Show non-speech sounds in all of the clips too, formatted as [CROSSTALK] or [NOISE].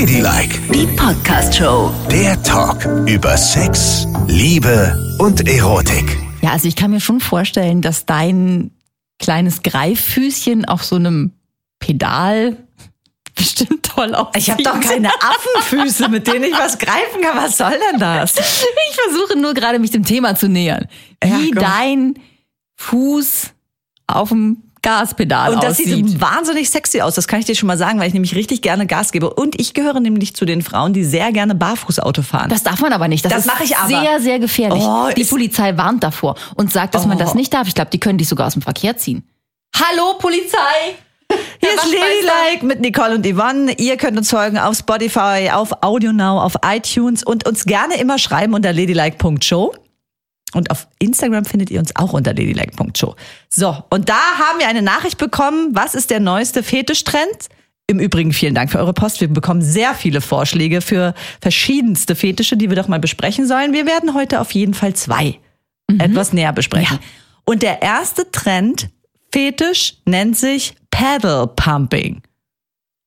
Ladylike, Die Podcast-Show. der Talk über Sex, Liebe und Erotik. Ja, also ich kann mir schon vorstellen, dass dein kleines Greiffüßchen auf so einem Pedal [LAUGHS] bestimmt toll aussieht. Ich habe doch keine Affenfüße, mit denen ich was greifen kann. Was soll denn das? Ich versuche nur gerade mich dem Thema zu nähern. Ja, Wie komm. dein Fuß auf dem Gaspedal Und das aussieht. sieht wahnsinnig sexy aus, das kann ich dir schon mal sagen, weil ich nämlich richtig gerne Gas gebe. Und ich gehöre nämlich zu den Frauen, die sehr gerne Barfußauto fahren. Das darf man aber nicht. Das, Das ist mache ich aber. sehr, sehr gefährlich. Oh, die Polizei warnt davor und sagt, dass man Oh. das nicht darf. Ich glaube, die können dich sogar aus dem Verkehr ziehen. Hallo, Polizei! [LAUGHS] Hier ist Ladylike mit Nicole und Yvonne. Ihr könnt uns folgen auf Spotify, auf AudioNow, auf iTunes und uns gerne immer schreiben unter ladylike.show. Und auf Instagram findet ihr uns auch unter ladylike.show. So, und da haben wir eine Nachricht bekommen. Was ist der neueste Fetischtrend? Im Übrigen vielen Dank für eure Post. Wir bekommen sehr viele Vorschläge für verschiedenste Fetische, die wir doch mal besprechen sollen. Wir werden heute auf jeden Fall zwei etwas näher besprechen. Und der erste Trend, Fetisch, nennt sich Paddle Pumping.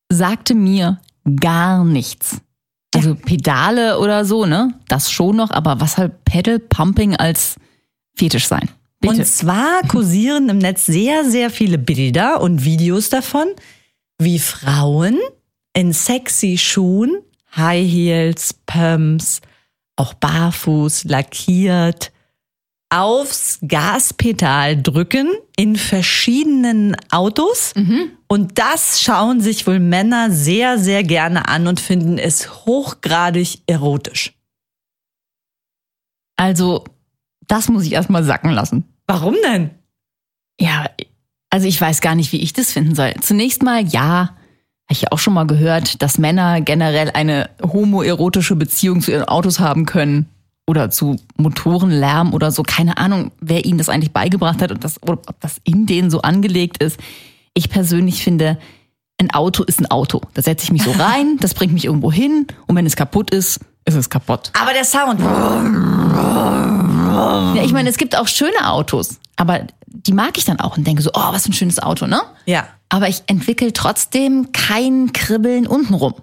sagte mir gar nichts. Also Pedale oder so, ne? Das schon noch, aber was halt Pedal Pumping als Fetisch sein? Bitte. Und zwar kursieren im Netz sehr, sehr viele Bilder und Videos davon, wie Frauen in sexy Schuhen, High Heels, Pumps, auch barfuß, lackiert, aufs Gaspedal drücken in verschiedenen Autos. Und das schauen sich wohl Männer sehr, sehr gerne an und finden es hochgradig erotisch. also, das muss ich erstmal sacken lassen. Warum denn? Ja, also ich weiß gar nicht, wie ich das finden soll. Zunächst mal, ja, habe ich ja auch schon mal gehört, dass Männer generell eine homoerotische Beziehung zu ihren Autos haben können oder zu Motorenlärm oder so. Keine Ahnung, wer ihnen das eigentlich beigebracht hat und das, oder ob das in denen so angelegt ist. Ich persönlich finde, ein Auto ist ein Auto. Da setze ich mich so [LAUGHS] rein, das bringt mich irgendwo hin und wenn es kaputt ist, ist es kaputt. Aber der Sound. Ja, ich meine, es gibt auch schöne Autos, aber die mag ich dann auch und denke so, oh, was für ein schönes Auto, ne? Ja. Aber ich entwickle trotzdem kein Kribbeln untenrum.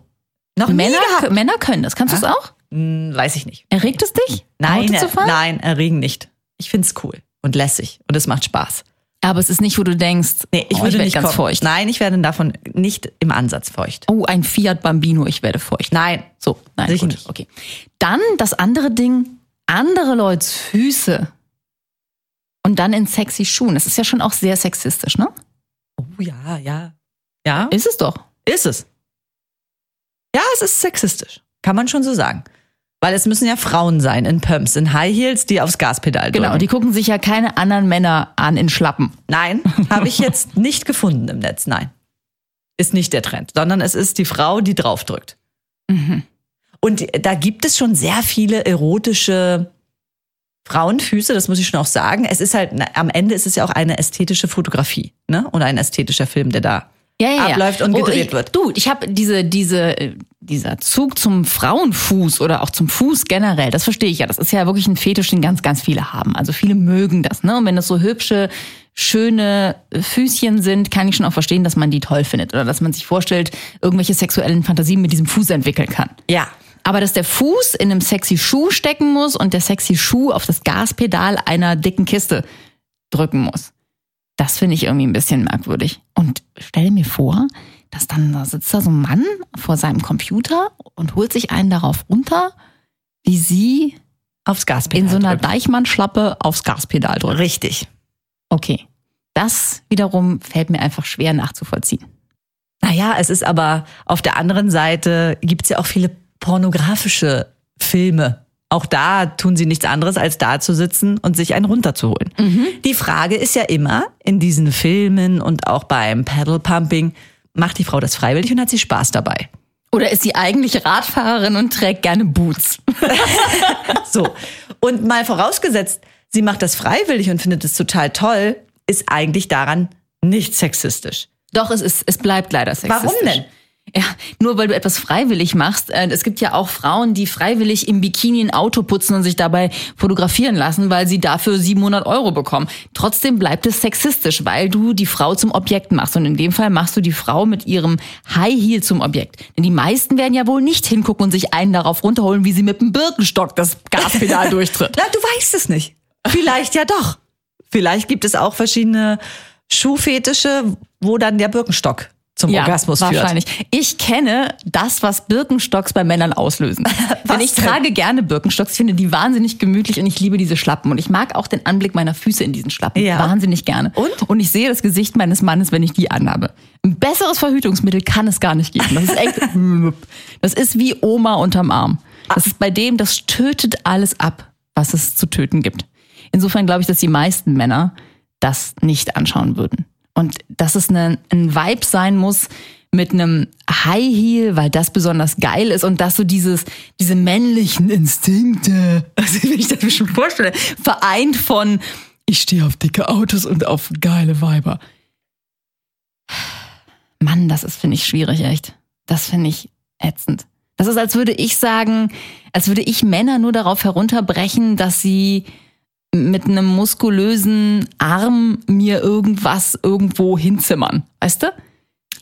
Noch Männer. Männer können das. Kannst du es auch? Hm, weiß ich nicht. Erregt es dich? Nein, Auto zu fahren? nein, erregen nicht. Ich find's cool und lässig und es macht Spaß. Aber es ist nicht, wo du denkst, Nee, ich oh, würde werd nicht ganz kommen. feucht. Nein, ich werde davon nicht im Ansatz feucht. Oh, ein Fiat Bambino, ich werde feucht. Nein, So, nein, Sicher gut, nicht. okay. Dann das andere Ding, andere Leute's Füße. Und dann in sexy Schuhen. Das ist ja schon auch sehr sexistisch, ne? Oh ja, ja. Ja, Ist es doch. ist es. Ja, es ist sexistisch. Kann man schon so sagen. Weil es müssen ja Frauen sein in Pumps, in High Heels, die aufs Gaspedal drücken. Genau, die gucken sich ja keine anderen Männer an in Schlappen. Nein, [LAUGHS] habe ich jetzt nicht gefunden im Netz. Nein. Ist nicht der Trend, sondern es ist die Frau, die draufdrückt. Und da gibt es schon sehr viele erotische Frauenfüße, das muss ich schon auch sagen. Es ist halt, na, am Ende ist es ja auch eine ästhetische Fotografie, ne? Oder ein ästhetischer Film, der da ja, ja, abläuft ja. und Oh, gedreht ich, wird. Du, ich habe diese, diese, äh, dieser Zug zum Frauenfuß oder auch zum Fuß generell, das verstehe ich ja. Das ist ja wirklich ein Fetisch, den ganz, ganz viele haben. Also viele mögen das, ne? Und wenn das so hübsche, schöne Füßchen sind, kann ich schon auch verstehen, dass man die toll findet oder dass man sich vorstellt, irgendwelche sexuellen Fantasien mit diesem Fuß entwickeln kann. Ja. Aber dass der Fuß in einem sexy Schuh stecken muss und der sexy Schuh auf das Gaspedal einer dicken Kiste drücken muss. Das finde ich irgendwie ein bisschen merkwürdig. Und stell mir vor, dass dann da sitzt da so ein Mann vor seinem Computer und holt sich einen darauf runter, wie sie Aufs Gaspedal. in so einer. Deichmann-Schlappe aufs Gaspedal drückt. Richtig. Okay. Das wiederum fällt mir einfach schwer nachzuvollziehen. Naja, es ist aber auf der anderen Seite gibt's ja auch viele pornografische Filme. Auch da tun sie nichts anderes, als da zu sitzen und sich einen runterzuholen. Die Frage ist ja immer, in diesen Filmen und auch beim Paddle Pumping, macht die Frau das freiwillig und hat sie Spaß dabei? Oder ist sie eigentlich Radfahrerin und trägt gerne Boots? [LAUGHS] So. Und mal vorausgesetzt, sie macht das freiwillig und findet es total toll, ist eigentlich daran nicht sexistisch. Doch, es ist, es bleibt leider sexistisch. Warum denn? Ja, nur weil du etwas freiwillig machst. Äh, Es gibt ja auch Frauen, die freiwillig im Bikini ein Auto putzen und sich dabei fotografieren lassen, weil sie dafür 700 Euro bekommen. Trotzdem bleibt es sexistisch, weil du die Frau zum Objekt machst. Und in dem Fall machst du die Frau mit ihrem High Heel zum Objekt. Denn die meisten werden ja wohl nicht hingucken und sich einen darauf runterholen, wie sie mit dem Birkenstock das Gaspedal [LAUGHS] durchtritt. Na, du weißt es nicht. Vielleicht ja doch. Vielleicht gibt es auch verschiedene Schuhfetische, wo dann der Birkenstock zum Orgasmus führt. wahrscheinlich. Ich kenne das, was Birkenstocks bei Männern auslösen. [LAUGHS] Denn ich trage gerne Birkenstocks, ich finde die wahnsinnig gemütlich und ich liebe diese Schlappen. Und ich mag auch den Anblick meiner Füße in diesen Schlappen. Ja. Wahnsinnig gerne. Und? Und ich sehe das Gesicht meines Mannes, wenn ich die anhabe. Ein besseres Verhütungsmittel kann es gar nicht geben. Das ist echt, [LAUGHS] das ist wie Oma unterm Arm. Das ist bei dem, das tötet alles ab, was es zu töten gibt. Insofern glaube ich, dass die meisten Männer das nicht anschauen würden. Und dass es eine, ein Vibe sein muss mit einem High Heel, weil das besonders geil ist und dass so dieses, diese männlichen Instinkte, [LAUGHS] also wenn ich das mir schon vorstelle, vereint von, ich stehe auf dicke Autos und auf geile Weiber. Mann, das ist, finde ich, schwierig, echt. Das finde ich ätzend. Das ist, als würde ich sagen, als würde ich Männer nur darauf herunterbrechen, dass sie mit einem muskulösen Arm mir irgendwas irgendwo hinzimmern. Weißt du?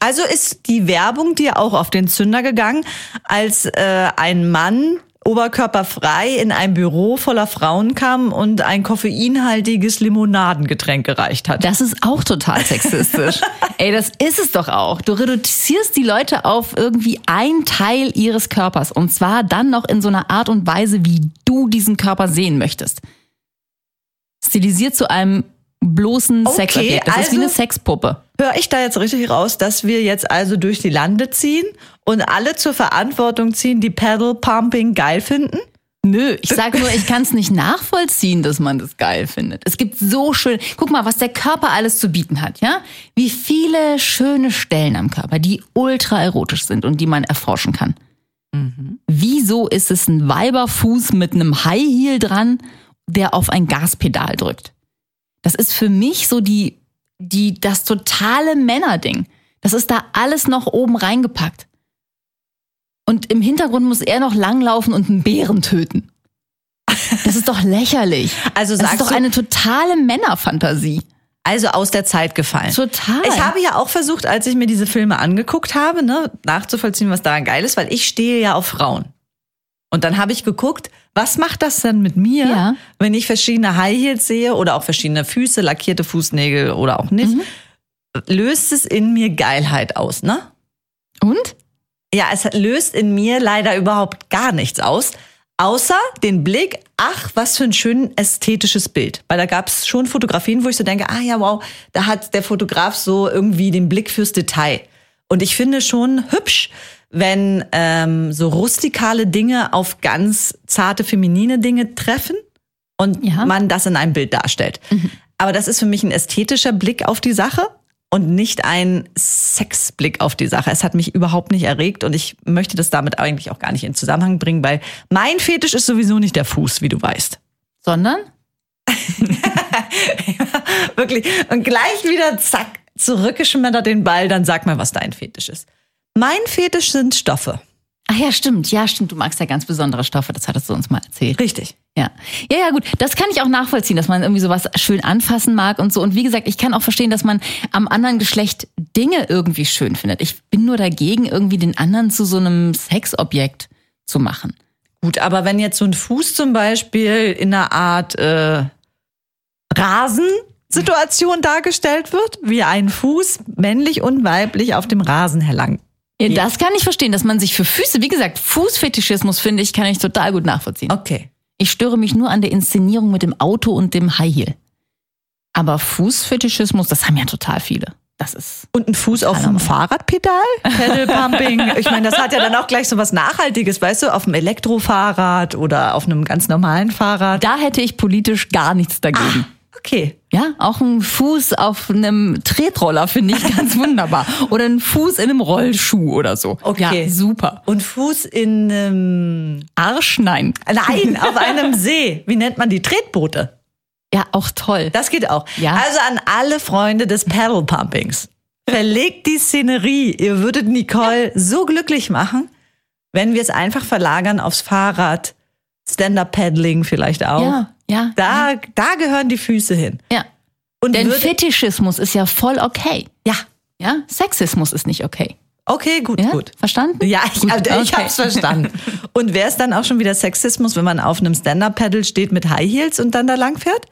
Also ist die Werbung dir auch auf den Zünder gegangen, als äh, ein Mann oberkörperfrei in ein Büro voller Frauen kam und ein koffeinhaltiges Limonadengetränk gereicht hat. Das ist auch total sexistisch. [LAUGHS] Ey, das ist es doch auch. Du reduzierst die Leute auf irgendwie ein Teil ihres Körpers und zwar dann noch in so einer Art und Weise, wie du diesen Körper sehen möchtest. Stilisiert zu einem bloßen Okay, Sexobjekt. Das ist wie also- eine Sexpuppe. Höre ich da jetzt richtig raus, dass wir jetzt also durch die Lande ziehen und alle zur Verantwortung ziehen, die Pedal Pumping geil finden? Nö, ich sage nur, ich kann es nicht nachvollziehen, dass man das geil findet. Es gibt so schön, guck mal, was der Körper alles zu bieten hat, ja? Wie viele schöne Stellen am Körper, die ultra erotisch sind und die man erforschen kann. Wieso ist es ein Weiberfuß mit einem High Heel dran, der auf ein Gaspedal drückt? Das ist für mich so die, die, das totale Männerding. Das ist da alles noch oben reingepackt. Und im Hintergrund muss er noch langlaufen und einen Bären töten. Das ist doch lächerlich. Also das sagst ist doch du- eine totale Männerfantasie. Also aus der Zeit gefallen. Total. Ich habe ja auch versucht, als ich mir diese Filme angeguckt habe, ne, nachzuvollziehen, was daran geil ist, weil ich stehe ja auf Frauen. Und dann habe ich geguckt, was macht das denn mit mir, Ja. wenn ich verschiedene High Heels sehe oder auch verschiedene Füße, lackierte Fußnägel oder auch nicht? Löst es in mir Geilheit aus, ne? Und? Ja, es löst in mir leider überhaupt gar nichts aus, außer den Blick, ach, was für ein schön ästhetisches Bild. Weil da gab es schon Fotografien, wo ich so denke, ah ja, wow, da hat der Fotograf so irgendwie den Blick fürs Detail. Und ich finde schon hübsch, wenn ähm, so rustikale Dinge auf ganz zarte feminine Dinge treffen und Ja. man das in einem Bild darstellt. Aber das ist für mich ein ästhetischer Blick auf die Sache und nicht ein Sexblick auf die Sache. Es hat mich überhaupt nicht erregt und ich möchte das damit eigentlich auch gar nicht in Zusammenhang bringen, weil mein Fetisch ist sowieso nicht der Fuß, wie du weißt. Sondern? [LAUGHS] Wirklich. Und gleich wieder zack, zurückgeschmettert den Ball, dann sag mal, was dein Fetisch ist. Mein Fetisch sind Stoffe. Ach ja, stimmt. Ja, stimmt. Du magst ja ganz besondere Stoffe. Das hattest du uns mal erzählt. Richtig. Ja. Ja, ja, gut. Das kann ich auch nachvollziehen, dass man irgendwie sowas schön anfassen mag und so. Und wie gesagt, ich kann auch verstehen, dass man am anderen Geschlecht Dinge irgendwie schön findet. Ich bin nur dagegen, irgendwie den anderen zu so einem Sexobjekt zu machen. Gut, aber wenn jetzt so ein Fuß zum Beispiel in einer Art äh, Rasensituation dargestellt wird, wie ein Fuß männlich und weiblich auf dem Rasen. Ja, das kann ich verstehen, dass man sich für Füße, wie gesagt, Fußfetischismus finde ich, kann ich total gut nachvollziehen. Okay. Ich störe mich nur an der Inszenierung mit dem Auto und dem High Heel. Aber Fußfetischismus, das haben ja total viele. Das ist. Und ein Fuß auf dem Fahrradpedal? Pedal Pumping. [LAUGHS] Ich meine, das hat ja dann auch gleich so was Nachhaltiges, weißt du, auf einem Elektrofahrrad oder auf einem ganz normalen Fahrrad. Da hätte ich politisch gar nichts dagegen. Okay. Ja, auch ein Fuß auf einem Tretroller finde ich ganz [LAUGHS] wunderbar. Oder ein Fuß in einem Rollschuh oder so. Okay. Ja, super. Und Fuß in einem, Arsch, nein. nein, [LAUGHS] auf einem See. Wie nennt man die Tretboote? Ja, auch toll. Das geht auch. Ja. Also an alle Freunde des Pedal Pumpings. verlegt die Szenerie. Ihr würdet Nicole so glücklich machen, wenn wir es einfach verlagern aufs Fahrrad, Stand-up-Paddling vielleicht auch. Ja, ja. Da, da gehören die Füße hin. ja. Und Denn Fetischismus ist ja voll okay. ja, Ja, Sexismus ist nicht okay. okay, gut, Ja? gut. Verstanden? Ja, ich, Gut, also ich okay. hab's verstanden. [LAUGHS] Und wäre es dann auch schon wieder Sexismus, wenn man auf einem Stand-Up-Paddle steht mit High Heels und dann da lang fährt?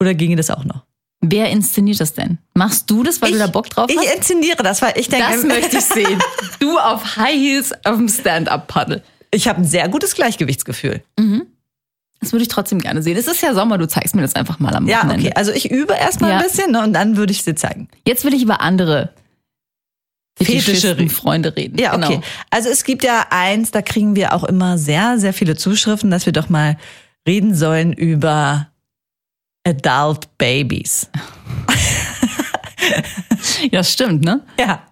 Oder ginge das auch noch? Wer inszeniert das denn? Machst du das, weil du da Bock drauf ich hast? inszeniere das, weil ich denke, Das möchte ich sehen. [LAUGHS] Du auf High Heels auf dem Stand-Up-Paddle. Ich habe ein sehr gutes Gleichgewichtsgefühl. Das würde ich trotzdem gerne sehen. Es ist ja Sommer, du zeigst mir das einfach mal am Ja, Wochenende. okay. Also ich übe erstmal Ja. ein bisschen ne, und dann würde ich sie zeigen. Jetzt will ich über andere Fetische. Freunde reden. Ja, okay. Genau. Also es gibt ja eins, da kriegen wir auch immer sehr, sehr viele Zuschriften, dass wir doch mal reden sollen über Adult Babies. [LAUGHS] Ja, stimmt, ne? Ja.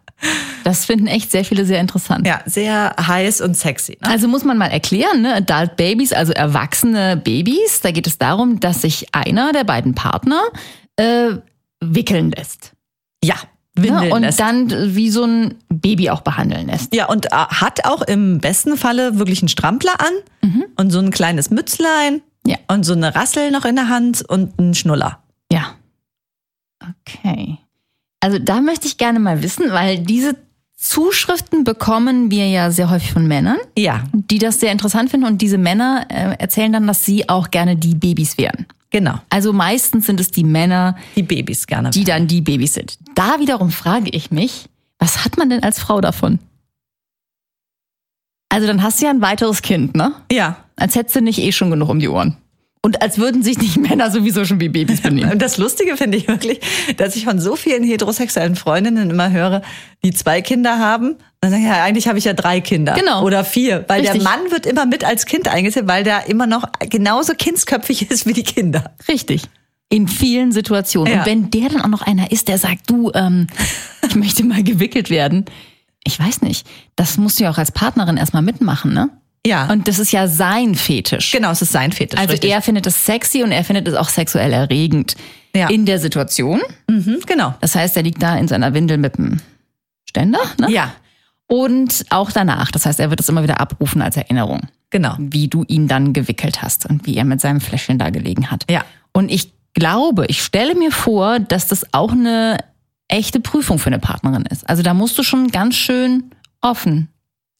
Das finden echt sehr viele sehr interessant. Ja, sehr heiß und sexy. Ne? Also muss man mal erklären, ne? Adult Babies, also erwachsene Babys, da geht es darum, dass sich einer der beiden Partner äh, wickeln lässt. Ja, Ne? Und lässt. dann wie so ein Baby auch behandeln lässt. Ja, und äh, hat auch im besten Falle wirklich einen Strampler an und so ein kleines Mützlein Ja. und so eine Rassel noch in der Hand und einen Schnuller. Ja. Okay. Also da möchte ich gerne mal wissen, weil diese Zuschriften bekommen wir ja sehr häufig von Männern, Ja, die das sehr interessant finden und diese Männer äh, erzählen dann, dass sie auch gerne die Babys wären. genau. Also meistens sind es die Männer, Die Babys gerne. die dann die Babys sind. Da wiederum frage ich mich, was hat man denn als Frau davon? Also dann hast du ja ein weiteres Kind, ne? ja. Als hättest du nicht eh schon genug um die Ohren. Und als würden sich nicht [LAUGHS] Männer sowieso schon wie Babys benehmen. Und das Lustige finde ich wirklich, dass ich von so vielen heterosexuellen Freundinnen immer höre, die zwei Kinder haben. Dann sagen, ja, eigentlich habe ich ja drei Kinder. Genau. Oder vier. Weil Richtig. der Mann wird immer mit als Kind eingezählt, weil der immer noch genauso kindsköpfig ist wie die Kinder. Richtig. In vielen Situationen. Ja. Und wenn der dann auch noch einer ist, der sagt, du, ähm, ich möchte mal gewickelt werden. Ich weiß nicht. Das musst du ja auch als Partnerin erstmal mitmachen, ne? Ja. Und das ist ja sein Fetisch. genau, es ist sein Fetisch. Also richtig. er findet es sexy und er findet es auch sexuell erregend. Ja. In der Situation. Mhm, genau. Das heißt, er liegt da in seiner Windel mit dem Ständer, ne? Ja, Und auch danach. Das heißt, er wird es immer wieder abrufen als Erinnerung. genau. wie du ihn dann gewickelt hast und wie er mit seinem Fläschchen da gelegen hat. Ja. Und ich glaube, ich stelle mir vor, dass das auch eine echte Prüfung für eine Partnerin ist. Also da musst du schon ganz schön offen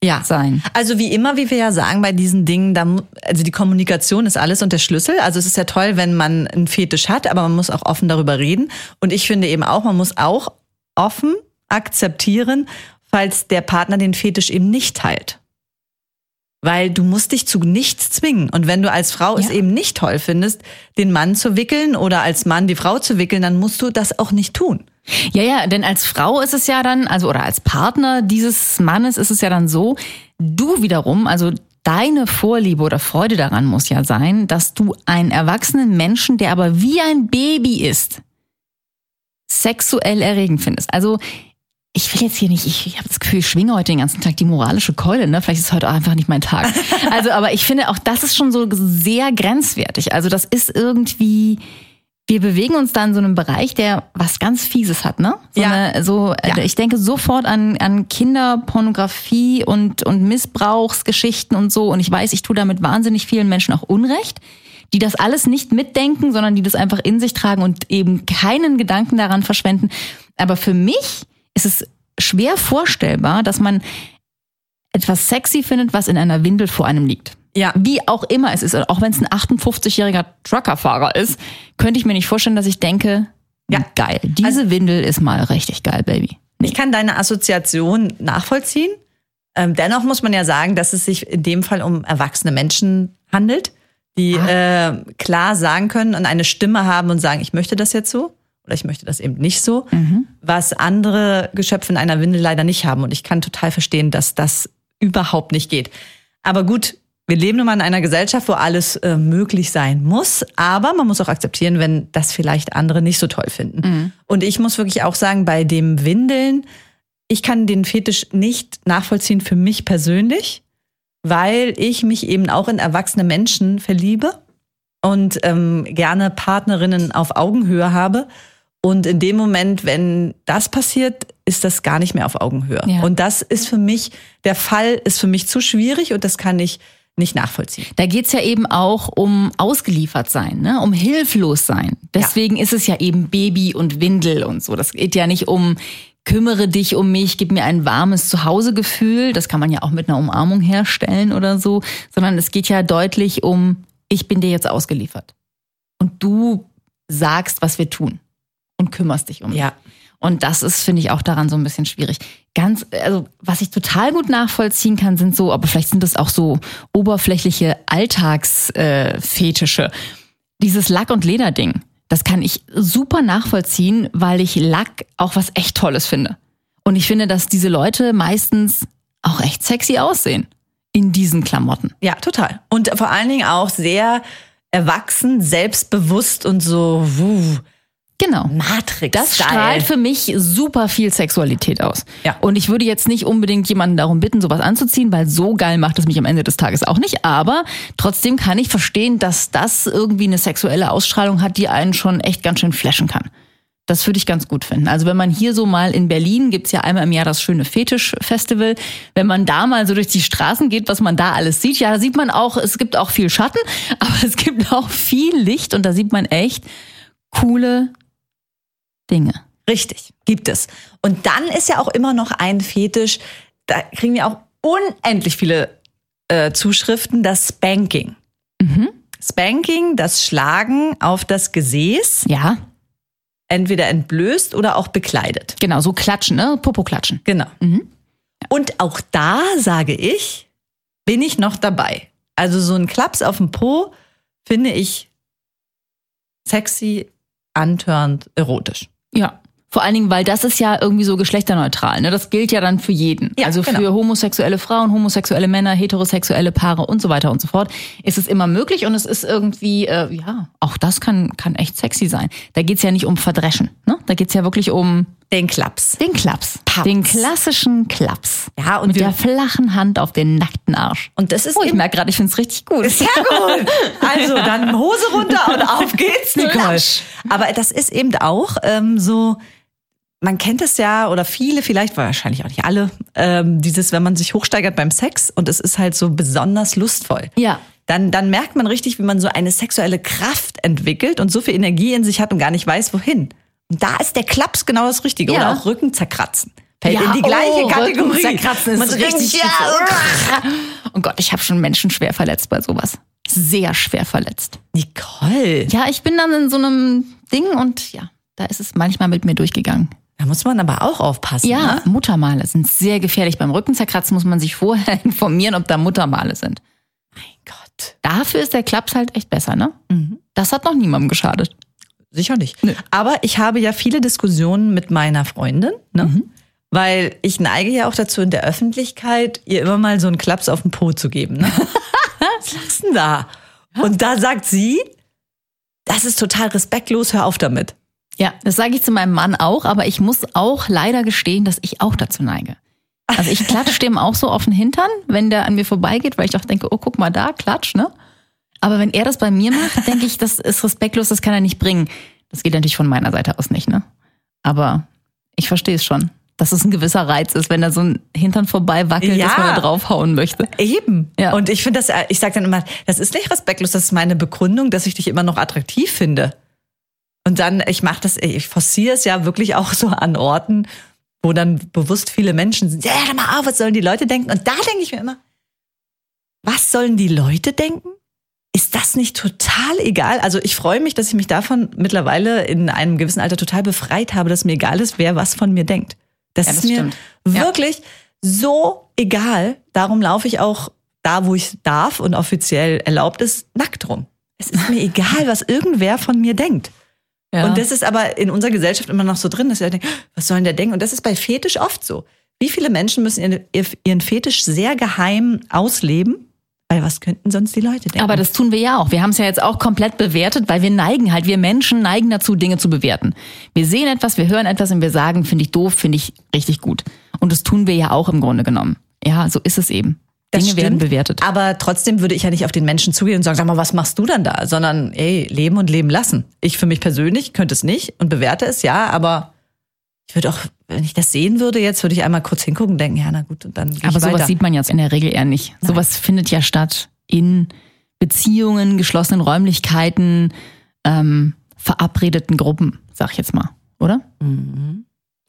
Ja. sein. Also wie immer, wie wir ja sagen bei diesen Dingen, da, also die Kommunikation ist alles und der Schlüssel. Also es ist ja toll, wenn man einen Fetisch hat, aber man muss auch offen darüber reden. Und ich finde eben auch, man muss auch offen akzeptieren, falls der Partner den Fetisch eben nicht teilt. Weil du musst dich zu nichts zwingen. Und wenn du als Frau es Ja. eben nicht toll findest, den Mann zu wickeln oder als Mann die Frau zu wickeln, dann musst du das auch nicht tun. Ja, ja, denn als Frau ist es ja dann, also oder als Partner dieses Mannes ist es ja dann so, du wiederum, also deine Vorliebe oder Freude daran muss ja sein, dass du einen erwachsenen Menschen, der aber wie ein Baby ist, sexuell erregend findest. Also ich will jetzt hier nicht, ich, ich habe das Gefühl, ich schwinge heute den ganzen Tag die moralische Keule, ne? Vielleicht ist heute auch einfach nicht mein Tag. [LAUGHS] Also, aber ich finde auch, das ist schon so sehr grenzwertig. Also, das ist irgendwie, wir bewegen uns da in so einem Bereich, der was ganz Fieses hat, ne? So Ja. Eine, so, äh, Ja. ich denke sofort an, an Kinderpornografie und, und Missbrauchsgeschichten und so. Und ich weiß, ich tue damit wahnsinnig vielen Menschen auch Unrecht, die das alles nicht mitdenken, sondern die das einfach in sich tragen und eben keinen Gedanken daran verschwenden. Aber für mich ist es schwer vorstellbar, dass man etwas sexy findet, was in einer Windel vor einem liegt. Ja. Wie auch immer es ist, auch wenn es ein 58-jähriger Truckerfahrer ist, könnte ich mir nicht vorstellen, dass ich denke, ja, geil, diese Also Windel ist mal richtig geil, Baby. Ich kann deine Assoziation nachvollziehen. Ähm, dennoch muss man ja sagen, dass es sich in dem Fall um erwachsene Menschen handelt, die Ah. äh, klar sagen können und eine Stimme haben und sagen, ich möchte das jetzt so oder ich möchte das eben nicht so, Mhm. was andere Geschöpfe in einer Windel leider nicht haben. Und ich kann total verstehen, dass das überhaupt nicht geht. Aber gut, wir leben nun mal in einer Gesellschaft, wo alles äh, möglich sein muss. Aber man muss auch akzeptieren, wenn das vielleicht andere nicht so toll finden. Und ich muss wirklich auch sagen, bei dem Windeln, ich kann den Fetisch nicht nachvollziehen für mich persönlich, weil ich mich eben auch in erwachsene Menschen verliebe und ähm, gerne Partnerinnen auf Augenhöhe habe. Und in dem Moment, wenn das passiert, ist das gar nicht mehr auf Augenhöhe. Ja. Und das ist für mich, der Fall ist für mich zu schwierig und das kann ich nicht nachvollziehen. Da geht's ja eben auch um ausgeliefert sein, ne? um hilflos sein. Deswegen ist es ja eben Baby und Windel und so. Das geht ja nicht um kümmere dich um mich, gib mir ein warmes Zuhausegefühl. Das kann man ja auch mit einer Umarmung herstellen oder so. Sondern es geht ja deutlich um, ich bin dir jetzt ausgeliefert. Und du sagst, was wir tun und kümmerst dich um mich. Ja. Und das ist, finde ich, auch daran so ein bisschen schwierig. Ganz, also was ich total gut nachvollziehen kann, sind so, aber vielleicht sind das auch so oberflächliche Alltagsfetische. Dieses Lack- und Lederding, das kann ich super nachvollziehen, weil ich Lack auch was echt Tolles finde. Und ich finde, dass diese Leute meistens auch echt sexy aussehen in diesen Klamotten. Ja, total. Und vor allen Dingen auch sehr erwachsen, selbstbewusst und so wuh, Genau. Matrix. Das strahlt für mich super viel Sexualität aus. Ja. Und ich würde jetzt nicht unbedingt jemanden darum bitten, sowas anzuziehen, weil so geil macht es mich am Ende des Tages auch nicht. Aber trotzdem kann ich verstehen, dass das irgendwie eine sexuelle Ausstrahlung hat, die einen schon echt ganz schön flashen kann. Das würde ich ganz gut finden. Also wenn man hier so mal in Berlin gibt's ja einmal im Jahr das schöne Fetisch-Festival. Wenn man da mal so durch die Straßen geht, was man da alles sieht, ja, da sieht man auch, es gibt auch viel Schatten, [LAUGHS] aber es gibt auch viel Licht und da sieht man echt coole Dinge. Richtig, gibt es. Und dann ist ja auch immer noch ein Fetisch, da kriegen wir auch unendlich viele äh, Zuschriften, das Spanking. Spanking, das Schlagen auf das Gesäß, Ja, entweder entblößt oder auch bekleidet. genau, so klatschen, ne? Popo klatschen. Genau. Und auch da sage ich, bin ich noch dabei. Also so ein Klaps auf dem Po finde ich sexy, antörend, erotisch. Ja. Vor allen Dingen, weil das ist ja irgendwie so geschlechterneutral. Ne? Das gilt ja dann für jeden. Ja, also für genau. homosexuelle Frauen, homosexuelle Männer, heterosexuelle Paare und so weiter und so fort. Ist es immer möglich und es ist irgendwie, äh, ja, auch das kann, kann echt sexy sein. Da geht's ja nicht um Verdreschen. Ne? Da geht's ja wirklich um Den Klaps. den Klaps. Paps. Den klassischen Klaps. Ja, und Mit der flachen Hand auf den nackten Arsch. Und das ist Oh, ich merke gerade, ich find's richtig gut. Sehr gut. Also dann Hose runter und auf geht's, Nicole. Aber das ist eben auch ähm, so, man kennt es ja, oder viele vielleicht, wahrscheinlich auch nicht alle, ähm, dieses, wenn man sich hochsteigert beim Sex und es ist halt so besonders lustvoll. Ja. Dann, dann merkt man richtig, wie man so eine sexuelle Kraft entwickelt und so viel Energie in sich hat und gar nicht weiß, wohin. Und da ist der Klaps genau das Richtige. Ja. Oder auch Rücken zerkratzen. Fällt Ja, in die gleiche oh, Kategorie. Rücken zerkratzen ist Man richtig denkt, ja, Oh Gott, ich habe schon Menschen schwer verletzt bei sowas. Sehr schwer verletzt. Nicole. Ja, ich bin dann in so einem Ding und ja, da ist es manchmal mit mir durchgegangen. Da muss man aber auch aufpassen. Ja, Ne? Muttermale sind sehr gefährlich. Beim Rückenzerkratzen muss man sich vorher [LAUGHS] informieren, ob da Muttermale sind. Mein Gott. Dafür ist der Klaps halt echt besser, ne? Mhm. Das hat noch niemandem geschadet. Sicher nicht. Aber ich habe ja viele Diskussionen mit meiner Freundin, ne? Mhm. Weil ich neige ja auch dazu, in der Öffentlichkeit ihr immer mal so einen Klaps auf den Po zu geben. Ne? [LAUGHS] Was lachst du denn da? Und da sagt sie, das ist total respektlos, hör auf damit. Ja, das sage ich zu meinem Mann auch, aber ich muss auch leider gestehen, dass ich auch dazu neige. Also ich klatsche dem auch so auf den Hintern, wenn der an mir vorbeigeht, weil ich auch denke, oh, guck mal da, klatsch, ne? Aber wenn er das bei mir macht, [LAUGHS] denke ich, das ist respektlos, das kann er nicht bringen. Das geht natürlich von meiner Seite aus nicht, ne? Aber ich verstehe es schon, dass es ein gewisser Reiz ist, wenn da so ein Hintern vorbei wackelt, Ja. dass man da draufhauen möchte. Eben. Ja. Und ich finde das, äh, ich sage dann immer, das ist nicht respektlos, das ist meine Begründung, dass ich dich immer noch attraktiv finde. Und dann, ich mache das, ich forciere es ja wirklich auch so an Orten, wo dann bewusst viele Menschen sind. Ja, hör mal auf, was sollen die Leute denken? Und da denke ich mir immer, was sollen die Leute denken? Ist das nicht total egal? Also ich freue mich, dass ich mich davon mittlerweile in einem gewissen Alter total befreit habe, dass mir egal ist, wer was von mir denkt. Das, Ja, das ist mir stimmt. Ja. wirklich so egal. Darum laufe ich auch da, wo ich darf und offiziell erlaubt ist, nackt rum. Es ist mir egal, was irgendwer von mir denkt. Ja. Und das ist aber in unserer Gesellschaft immer noch so drin, dass wir denken, was sollen der denken? Und das ist bei Fetisch oft so. Wie viele Menschen müssen ihren Fetisch sehr geheim ausleben? Weil was könnten sonst die Leute denken? Aber das tun wir ja auch. Wir haben es ja jetzt auch komplett bewertet, weil wir neigen halt, wir Menschen neigen dazu, Dinge zu bewerten. Wir sehen etwas, wir hören etwas und wir sagen, finde ich doof, finde ich richtig gut. Und das tun wir ja auch im Grunde genommen. Ja, so ist es eben. Das Dinge werden stimmt. bewertet. Aber trotzdem würde ich ja nicht auf den Menschen zugehen und sagen, sag mal, was machst du dann da? Sondern, ey, leben und leben lassen. Ich für mich persönlich könnte es nicht und bewerte es, ja, aber ich würde auch, wenn ich das sehen würde jetzt, würde ich einmal kurz hingucken und denken, ja, na gut, und dann Aber sowas weiter. sieht man jetzt in der Regel eher nicht. Sowas findet ja statt in Beziehungen, geschlossenen Räumlichkeiten, ähm, verabredeten Gruppen, sag ich jetzt mal, oder?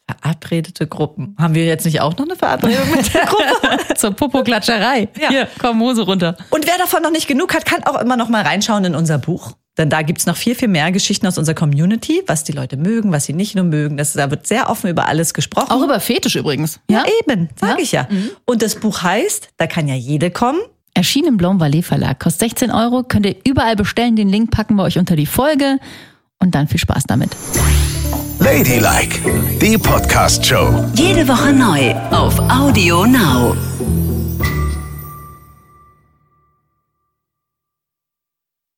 Verabredete Gruppen. Haben wir jetzt nicht auch noch eine Verabredung mit der Gruppe? [LAUGHS] Zur Popo-Klatscherei. Ja. Hier, komm, Hose runter. Und wer davon noch nicht genug hat, kann auch immer noch mal reinschauen in unser Buch. Denn da gibt's noch viel, viel mehr Geschichten aus unserer Community, was die Leute mögen, was sie nicht nur mögen. Das, da wird sehr offen über alles gesprochen. Auch über Fetisch übrigens. ja, eben, sag Ja? Mhm. ich ja. Und das Buch heißt, da kann ja jede kommen. Erschienen im Blanc Valley Verlag, kostet 16 Euro, könnt ihr überall bestellen. Den Link packen wir euch unter die Folge. Und dann viel Spaß damit. Ladylike, die Podcast-Show. Jede Woche neu auf Audio Now.